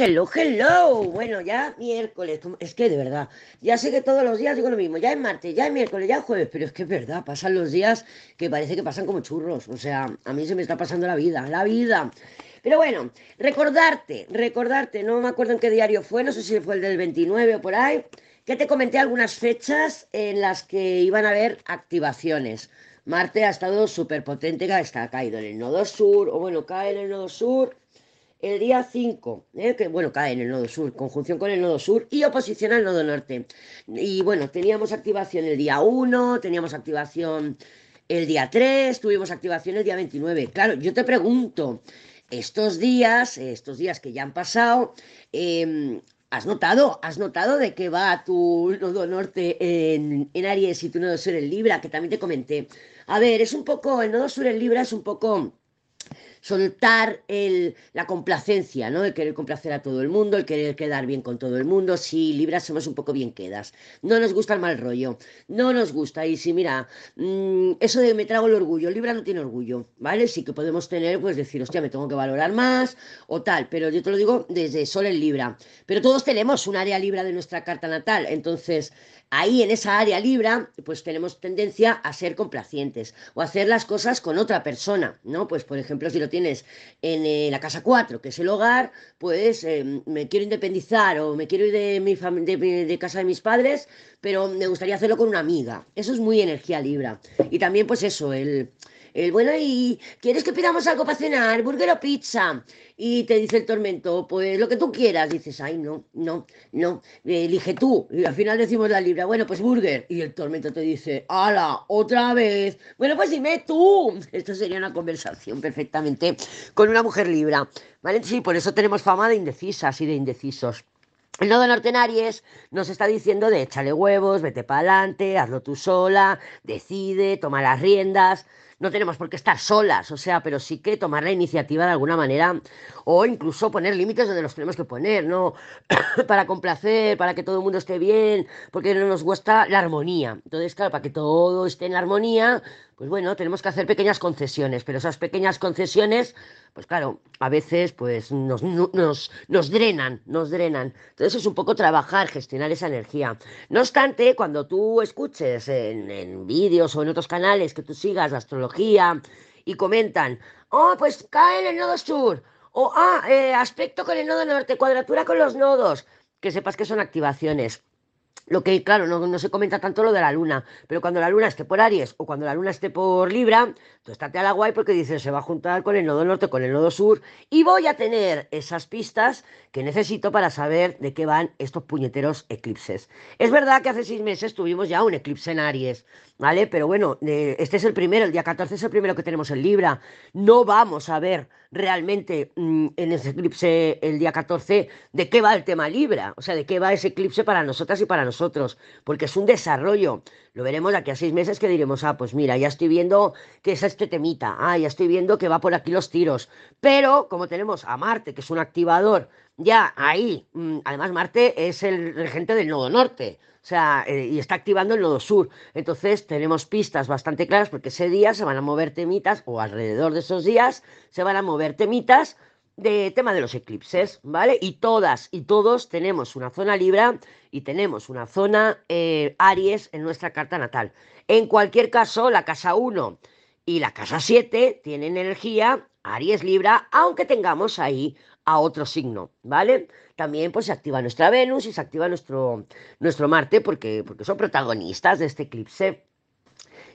Hello, hello. Bueno, ya miércoles. Es que de verdad, ya sé que todos los días digo lo mismo. Ya es martes, ya es miércoles, ya es jueves. Pero es que es verdad, pasan los días que parece que pasan como churros. O sea, a mí se me está pasando la vida, la vida. Pero bueno, recordarte, recordarte, no me acuerdo en qué diario fue, no sé si fue el del 29 o por ahí, que te comenté algunas fechas en las que iban a haber activaciones. Marte ha estado súper potente, está caído en el nodo sur, o bueno, cae en el nodo sur el día 5, ¿eh? que bueno, cae en el nodo sur, conjunción con el nodo sur y oposición al nodo norte. Y bueno, teníamos activación el día 1, teníamos activación el día 3, tuvimos activación el día 29. Claro, yo te pregunto, estos días, estos días que ya han pasado, eh, ¿Has notado? ¿Has notado de que va tu nodo norte en, en, Aries y tu nodo sur en Libra? Que también te comenté. A ver, es un poco, el nodo sur en Libra es un poco soltar el, la complacencia, ¿no? El querer complacer a todo el mundo, el querer quedar bien con todo el mundo. Si Libra somos un poco bien quedas. No nos gusta el mal rollo. No nos gusta. Y si, mira, mmm, eso de me trago el orgullo. Libra no tiene orgullo, ¿vale? Sí que podemos tener, pues decir, hostia, me tengo que valorar más o tal. Pero yo te lo digo desde Sol en Libra. Pero todos tenemos un área Libra de nuestra carta natal. Entonces, ahí en esa área Libra, pues tenemos tendencia a ser complacientes o a hacer las cosas con otra persona, ¿no? Pues por ejemplo, si lo tienes en eh, la casa 4, que es el hogar, pues eh, me quiero independizar o me quiero ir de, mi de, de casa de mis padres, pero me gustaría hacerlo con una amiga. Eso es muy energía Libra. Y también pues eso, el el bueno, ¿y quieres que pidamos algo para cenar? ¿Burger o pizza? Y te dice el tormento, pues lo que tú quieras. Dices, ay, no, no, no, elige tú. Y al final decimos la libra, bueno, pues burger. Y el tormento te dice, ¡hala! ¡Otra vez! Bueno, pues dime tú. Esto sería una conversación perfectamente con una mujer libra. ¿Vale? Sí, por eso tenemos fama de indecisas y de indecisos. El nodo norte en nos está diciendo de échale huevos, vete para adelante, hazlo tú sola, decide, toma las riendas no tenemos por qué estar solas, o sea, pero sí que tomar la iniciativa de alguna manera o incluso poner límites donde los tenemos que poner, ¿no? para complacer, para que todo el mundo esté bien, porque no nos gusta la armonía. Entonces, claro, para que todo esté en armonía, pues bueno, tenemos que hacer pequeñas concesiones, pero esas pequeñas concesiones, pues claro, a veces pues nos, nos, nos drenan, nos drenan. Entonces es un poco trabajar, gestionar esa energía. No obstante, cuando tú escuches en, en vídeos o en otros canales que tú sigas astrología y comentan, oh, pues cae en el nodo sur, o ah, eh, aspecto con el nodo norte, cuadratura con los nodos, que sepas que son activaciones. Lo que, claro, no, se comenta tanto lo de la luna, pero cuando la luna esté por Aries o cuando la luna esté por Libra, tú estate a la guay porque dices, se va a juntar con el nodo norte, con el nodo sur, y voy a tener esas pistas que necesito para saber de qué van estos puñeteros eclipses. Es verdad que hace seis meses tuvimos ya un eclipse en Aries, ¿vale? Pero bueno, eh, este es el primero, el día 14 es el primero que tenemos en Libra. No vamos a ver realmente mm, en ese eclipse el día 14 de qué va el tema Libra, o sea, de qué va ese eclipse para nosotras y para nosotros, porque es un desarrollo. Lo veremos aquí a seis meses que diremos, ah, pues mira, ya estoy viendo que es este temita, ah, ya estoy viendo que va por aquí los tiros. Pero como tenemos a Marte, que es un activador, ya ahí, mm, además Marte es el regente del nodo norte, o sea, eh, y está activando el nodo sur. Entonces tenemos pistas bastante claras porque ese día se van a mover temitas, o alrededor de esos días se van a mover temitas de tema de los eclipses, ¿vale? Y todas y todos tenemos una zona Libra y tenemos una zona eh, Aries en nuestra carta natal. En cualquier caso, la casa 1 y la casa 7 tienen energía Aries Libra, aunque tengamos ahí a otro signo, ¿vale? También pues se activa nuestra Venus y se activa nuestro, nuestro Marte porque, porque son protagonistas de este eclipse.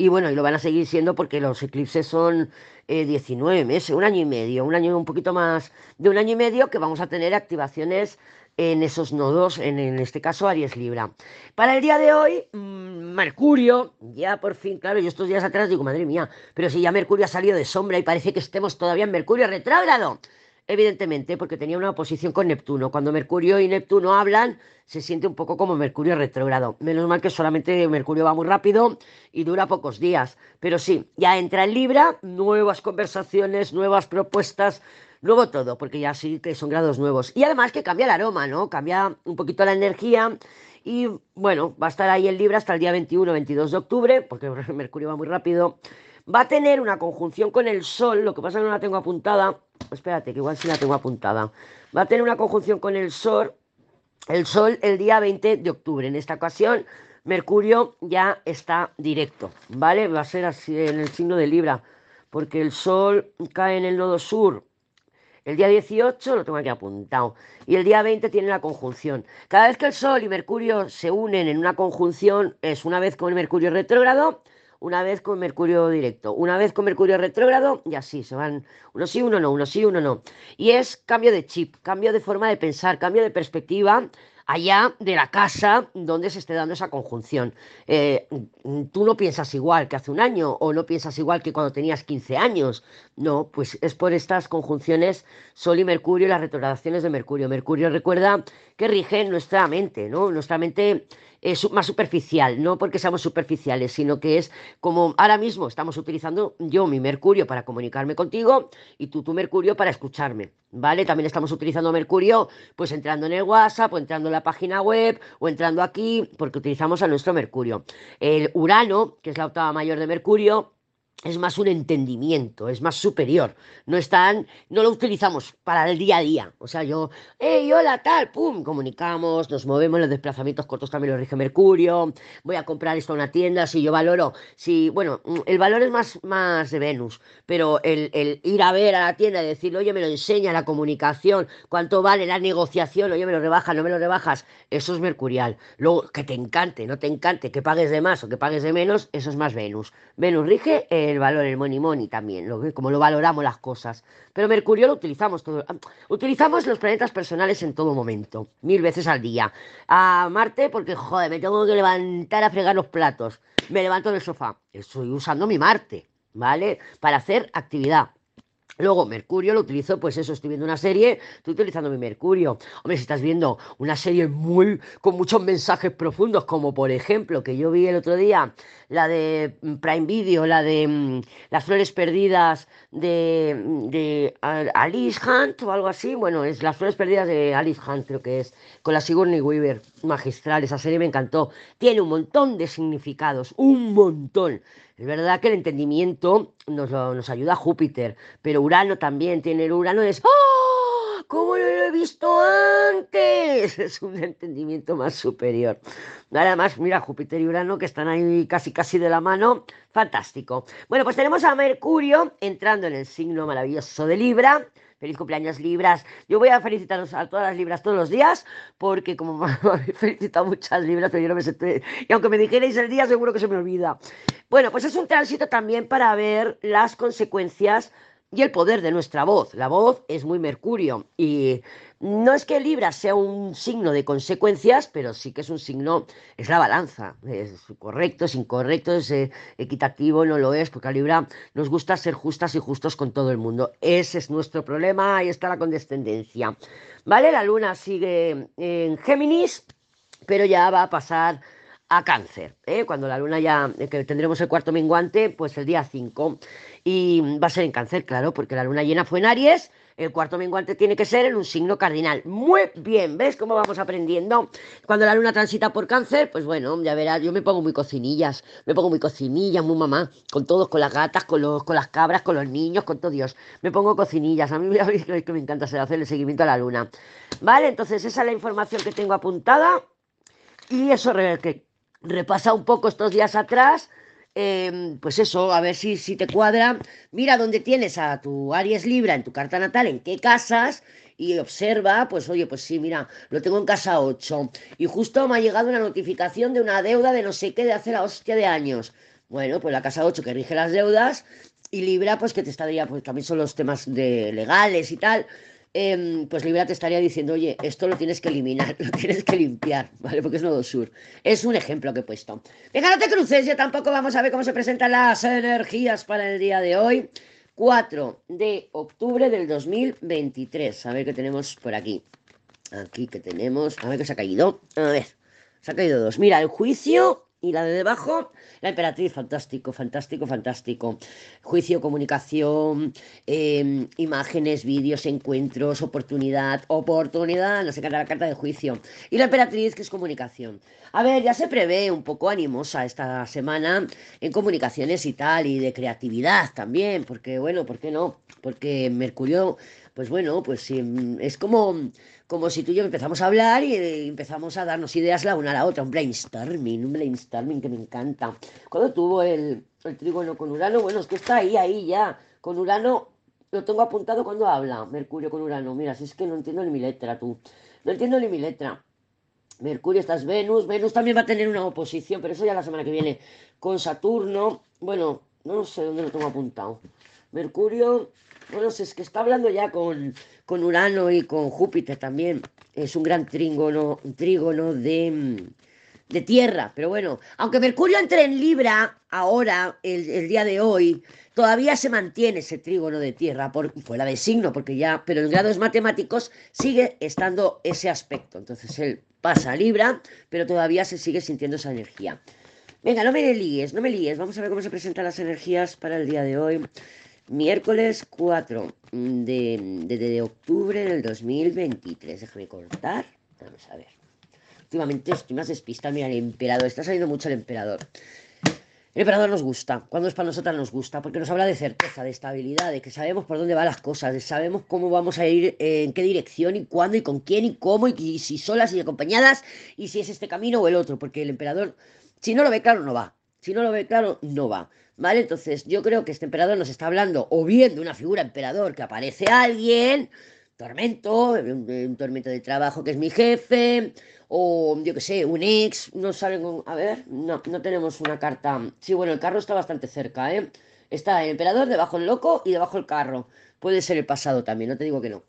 Y bueno, y lo van a seguir siendo porque los eclipses son 19 eh, meses, un año y medio, un año un poquito más de un año y medio que vamos a tener activaciones en esos nodos, en, en este caso Aries Libra. Para el día de hoy, mmm, Mercurio, ya por fin, claro, yo estos días atrás digo, madre mía, pero si ya Mercurio ha salido de sombra y parece que estemos todavía en Mercurio retrógrado. Evidentemente, porque tenía una oposición con Neptuno. Cuando Mercurio y Neptuno hablan, se siente un poco como Mercurio retrógrado. Menos mal que solamente Mercurio va muy rápido y dura pocos días. Pero sí, ya entra en Libra, nuevas conversaciones, nuevas propuestas, nuevo todo, porque ya sí que son grados nuevos. Y además que cambia el aroma, ¿no? Cambia un poquito la energía. Y bueno, va a estar ahí en Libra hasta el día 21-22 de octubre, porque Mercurio va muy rápido. Va a tener una conjunción con el Sol, lo que pasa que no la tengo apuntada. Espérate, que igual sí la tengo apuntada. Va a tener una conjunción con el Sol, el Sol el día 20 de octubre. En esta ocasión, Mercurio ya está directo, ¿vale? Va a ser así en el signo de Libra, porque el Sol cae en el nodo sur el día 18 lo tengo aquí apuntado. Y el día 20 tiene la conjunción. Cada vez que el Sol y Mercurio se unen en una conjunción, es una vez con Mercurio retrógrado una vez con Mercurio directo, una vez con Mercurio retrógrado y así se van, uno sí, uno no, uno sí, uno no. Y es cambio de chip, cambio de forma de pensar, cambio de perspectiva allá de la casa donde se esté dando esa conjunción. Eh, tú no piensas igual que hace un año o no piensas igual que cuando tenías 15 años. No, pues es por estas conjunciones Sol y Mercurio las retrogradaciones de Mercurio. Mercurio recuerda que rige nuestra mente, ¿no? Nuestra mente es más superficial, no porque seamos superficiales, sino que es como ahora mismo estamos utilizando yo mi Mercurio para comunicarme contigo y tú tu Mercurio para escucharme, ¿vale? También estamos utilizando Mercurio pues entrando en el WhatsApp o entrando en la página web o entrando aquí porque utilizamos a nuestro Mercurio. El Urano, que es la octava mayor de Mercurio, es más un entendimiento, es más superior. No están, no lo utilizamos para el día a día. O sea, yo, hey, hola, tal, pum, comunicamos, nos movemos, los desplazamientos cortos también los rige Mercurio, voy a comprar esto a una tienda, si yo valoro, si, bueno, mm, el valor es más, más de Venus, pero el, el ir a ver a la tienda y decir, oye, me lo enseña la comunicación, cuánto vale la negociación, oye, me lo rebajas, no me lo rebajas, eso es mercurial. Luego, que te encante, no te encante, que pagues de más o que pagues de menos, eso es más Venus. Venus rige el valor, el money money también, lo, como lo valoramos las cosas. Pero Mercurio lo utilizamos todo. Ah, utilizamos los planetas personales en todo momento, mil veces al día. A Marte, porque joder, me tengo que levantar a fregar los platos. Me levanto del sofá. Estoy usando mi Marte, ¿vale? Para hacer actividad. Luego, Mercurio lo utilizo, pues eso, estoy viendo una serie, estoy utilizando mi Mercurio. Hombre, si estás viendo una serie muy con muchos mensajes profundos, como por ejemplo, que yo vi el otro día, la de mm, Prime Video, la de mm, Las Flores Perdidas de, mm, de Alice Hunt o algo así. Bueno, es Las Flores Perdidas de Alice Hunt, creo que es, con la Sigourney Weaver, magistral. Esa serie me encantó. Tiene un montón de significados, un montón. Es verdad que el entendimiento nos, nos ayuda a Júpiter, pero Urano también tiene Urano, es ¡Oh! ¿Cómo lo he visto antes? Es un entendimiento más superior. Nada más, mira, Júpiter y Urano que están ahí casi casi de la mano. Fantástico. Bueno, pues tenemos a Mercurio entrando en el signo maravilloso de Libra. Feliz cumpleaños Libras. Yo voy a felicitaros a todas las Libras todos los días, porque como me habéis felicitado muchas Libras, pero yo no me sé. Y aunque me dijerais el día, seguro que se me olvida. Bueno, pues es un tránsito también para ver las consecuencias y el poder de nuestra voz. La voz es muy Mercurio y no es que Libra sea un signo de consecuencias, pero sí que es un signo, es la balanza, es correcto, es incorrecto, es eh, equitativo, no lo es, porque a Libra nos gusta ser justas y justos con todo el mundo. Ese es nuestro problema, ahí está la condescendencia. ¿Vale? La luna sigue en Géminis, pero ya va a pasar a cáncer, ¿eh? cuando la luna ya, eh, que tendremos el cuarto menguante, pues el día 5, y va a ser en cáncer, claro, porque la luna llena fue en Aries, el cuarto menguante tiene que ser en un signo cardinal. Muy bien, ¿ves cómo vamos aprendiendo? Cuando la luna transita por cáncer, pues bueno, ya verás, yo me pongo muy cocinillas, me pongo muy cocinillas, muy mamá, con todos, con las gatas, con, los, con las cabras, con los niños, con todo Dios. Me pongo cocinillas, a mí me, que me encanta hacer el seguimiento a la luna. Vale, entonces esa es la información que tengo apuntada y eso que repasa un poco estos días atrás Em, pues eso, a ver si, si te cuadra. Mira dónde tienes a tu Aries Libra en tu carta natal, en qué casas, y observa, pues oye, pues sí, mira, lo tengo en casa 8. Y justo me ha llegado una notificación de una deuda de no sé qué de hace la hostia de años. Bueno, pues la casa 8 que rige las deudas y Libra, pues que te estaría, pues también son los temas de legales y tal. Em, pues Libra te estaría diciendo, oye, esto lo tienes que eliminar, lo tienes que limpiar, ¿vale? Porque es nodo sur. Es un ejemplo que he puesto. Venga, no te cruces, ya tampoco vamos a ver cómo se presentan las energías para el día de hoy. 4 de octubre del 2023. A ver qué tenemos por aquí. Aquí que tenemos. A ver qué se ha caído. A ver. Se ha caído dos. Mira, el juicio y la de debajo, la emperatriz, fantástico, fantástico, fantástico. Juicio, comunicación, eh, imágenes, vídeos, encuentros, oportunidad, oportunidad, no sé qué la carta de juicio. Y la emperatriz, que es comunicación. A ver, ya se prevé un poco animosa esta semana en comunicaciones y tal, y de creatividad también, porque bueno, ¿por qué no? Porque Mercurio, pues bueno, pues es como como si tú y yo empezamos a hablar y eh, empezamos a darnos ideas la una a la otra, un brainstorming, un brainstorming que me encanta. Cuando tuvo el, el trígono con Urano, bueno, es que está ahí, ahí ya. Con Urano lo tengo apuntado cuando habla, Mercurio con Urano. Mira, si es que no entiendo ni mi letra, tú. No entiendo ni mi letra. Mercurio, estás Venus. Venus también va a tener una oposición, pero eso ya la semana que viene. Con Saturno. Bueno, no sé dónde lo tengo apuntado. Mercurio, bueno, es que está hablando ya con, con Urano y con Júpiter también. Es un gran trígono, trígono de, de tierra. Pero bueno, aunque Mercurio entre en Libra ahora, el, día de hoy, todavía se mantiene ese trígono de tierra por, fuera de signo, porque ya, pero en grados matemáticos sigue estando ese aspecto. Entonces él pasa a Libra, pero todavía se sigue sintiendo esa energía. Venga, no me líes, no me líes. Vamos a ver cómo se presentan las energías para el día de hoy miércoles 4 de, de, octubre del 2023. Déjame cortar. Vamos a ver. Últimamente estoy más despista. Mira, el emperador. Está saliendo mucho el emperador. El emperador nos gusta. Cuando es para nosotras nos gusta. Porque nos habla de certeza, de estabilidad, de que sabemos por dónde van las cosas, de sabemos cómo vamos a ir, eh, en qué dirección y cuándo y con quién y cómo y si solas y acompañadas y si es este camino o el otro. Porque el emperador, si no lo ve claro, no va. Si no lo ve claro, no va. ¿Vale? Entonces, yo creo que este emperador nos está hablando o bien de una figura emperador que aparece alguien, tormento, un, tormento de trabajo que es mi jefe, o yo que sé, un ex, no saben, a ver, no, no tenemos una carta. Sí, bueno, el carro está bastante cerca, ¿eh? Está el emperador, debajo el loco y debajo el carro. Puede ser el pasado también, no te digo que no.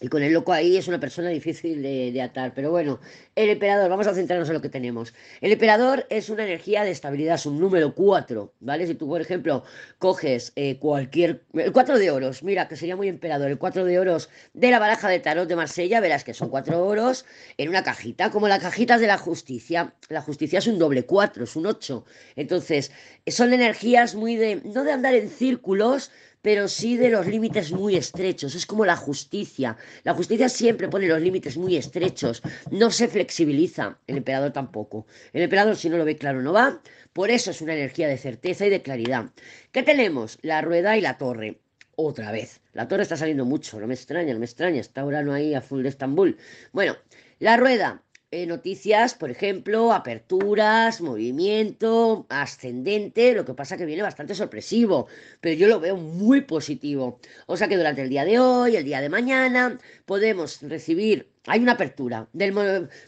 Y con el loco ahí es una persona difícil de, atar. Pero bueno, el emperador, vamos a centrarnos en lo que tenemos. El emperador es una energía de estabilidad, es un número 4, ¿vale? Si tú, por ejemplo, coges eh, cualquier... El 4 de oros, mira, que sería muy emperador. El 4 de oros de la baraja de tarot de Marsella, verás que son 4 oros en una cajita, como las cajitas de la justicia. La justicia es un doble 4, es un 8. Entonces, son energías muy de... no de andar en círculos, pero sí de los límites muy estrechos. Es como la justicia. La justicia siempre pone los límites muy estrechos, no se flexibiliza. El emperador tampoco. El emperador, si no lo ve claro, no va. Por eso es una energía de certeza y de claridad. ¿Qué tenemos? La rueda y la torre. Otra vez. La torre está saliendo mucho, no me extraña, no me extraña. Está no ahí a full de Estambul. Bueno, la rueda eh, noticias, por ejemplo, aperturas, movimiento, ascendente, lo que pasa que viene bastante sorpresivo, pero yo lo veo muy positivo. O sea que durante el día de hoy, el día de mañana, podemos recibir, hay una apertura, del,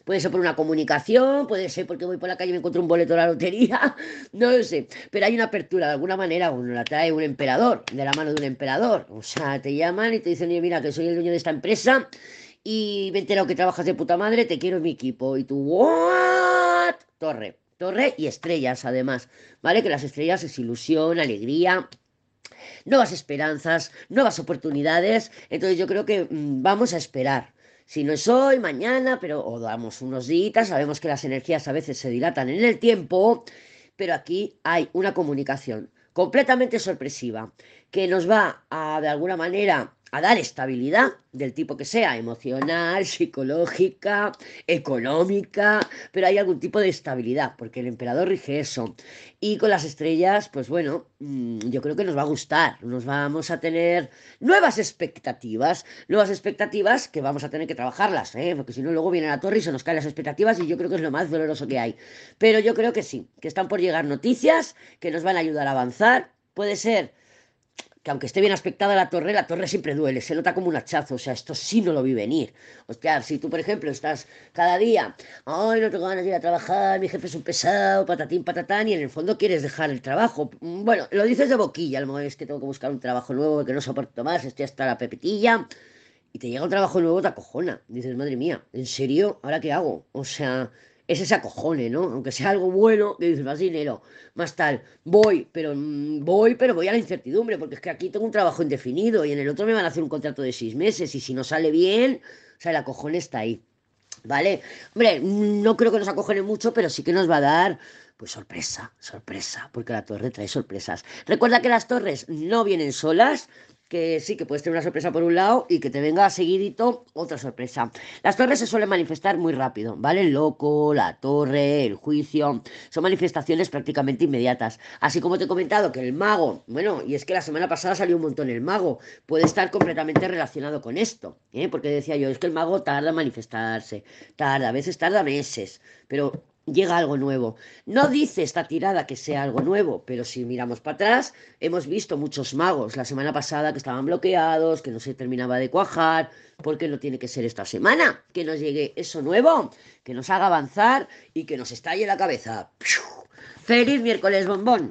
puede ser por una comunicación, puede ser porque voy por la calle y me encuentro un boleto de la lotería, no lo sé, pero hay una apertura, de alguna manera uno la trae un emperador, de la mano de un emperador, o sea, te llaman y te dicen, mira, que soy el dueño de esta empresa y he enterado que trabajas de puta madre, te quiero en mi equipo. Y tú, ¿what? Torre, torre y estrellas además, ¿vale? Que las estrellas es ilusión, alegría, nuevas esperanzas, nuevas oportunidades. Entonces yo creo que mm, vamos a esperar. Si no es hoy, mañana, pero o damos unos días, sabemos que las energías a veces se dilatan en el tiempo, pero aquí hay una comunicación completamente sorpresiva que nos va a, de alguna manera, a dar estabilidad del tipo que sea, emocional, psicológica, económica, pero hay algún tipo de estabilidad, porque el emperador rige eso. Y con las estrellas, pues bueno, mm, yo creo que nos va a gustar, nos vamos a tener nuevas expectativas, nuevas expectativas que vamos a tener que trabajarlas, ¿eh? porque si no luego viene la torre y se nos caen las expectativas y yo creo que es lo más doloroso que hay. Pero yo creo que sí, que están por llegar noticias que nos van a ayudar a avanzar, puede ser que aunque esté bien aspectada la torre, la torre siempre duele, se nota como un hachazo, o sea, esto sí no lo vi venir. O sea, si tú, por ejemplo, estás cada día, ay, no tengo ganas de ir a trabajar, mi jefe es un pesado, patatín, patatán, y en el fondo quieres dejar el trabajo. Bueno, lo dices de boquilla, a lo mejor es que tengo que buscar un trabajo nuevo, que no soporto más, estoy hasta la pepetilla, y te llega un trabajo nuevo, te acojona. Dices, madre mía, ¿en serio? ¿Ahora qué hago? O sea, es ese acojone, ¿no? Aunque sea algo bueno, que dices, más dinero, más tal, voy, pero mm, voy, pero voy a la incertidumbre, porque es que aquí tengo un trabajo indefinido y en el otro me van a hacer un contrato de seis meses y si no sale bien, o sea, el acojone está ahí. ¿Vale? Hombre, no creo que nos acojone mucho, pero sí que nos va a dar, pues sorpresa, sorpresa, porque la torre trae sorpresas. Recuerda que las torres no vienen solas, que sí, que puedes tener una sorpresa por un lado y que te venga seguidito otra sorpresa. Las torres se suelen manifestar muy rápido, ¿vale? El loco, la torre, el juicio, son manifestaciones prácticamente inmediatas. Así como te he comentado que el mago, bueno, y es que la semana pasada salió un montón el mago, puede estar completamente relacionado con esto, ¿eh? Porque decía yo, es que el mago tarda en manifestarse, tarda, a veces tarda meses, pero llega algo nuevo. No dice esta tirada que sea algo nuevo, pero si miramos para atrás, hemos visto muchos magos la semana pasada que estaban bloqueados, que no se terminaba de cuajar, porque no tiene que ser esta semana, que nos llegue eso nuevo, que nos haga avanzar y que nos estalle la cabeza. ¡Feliz miércoles, bombón!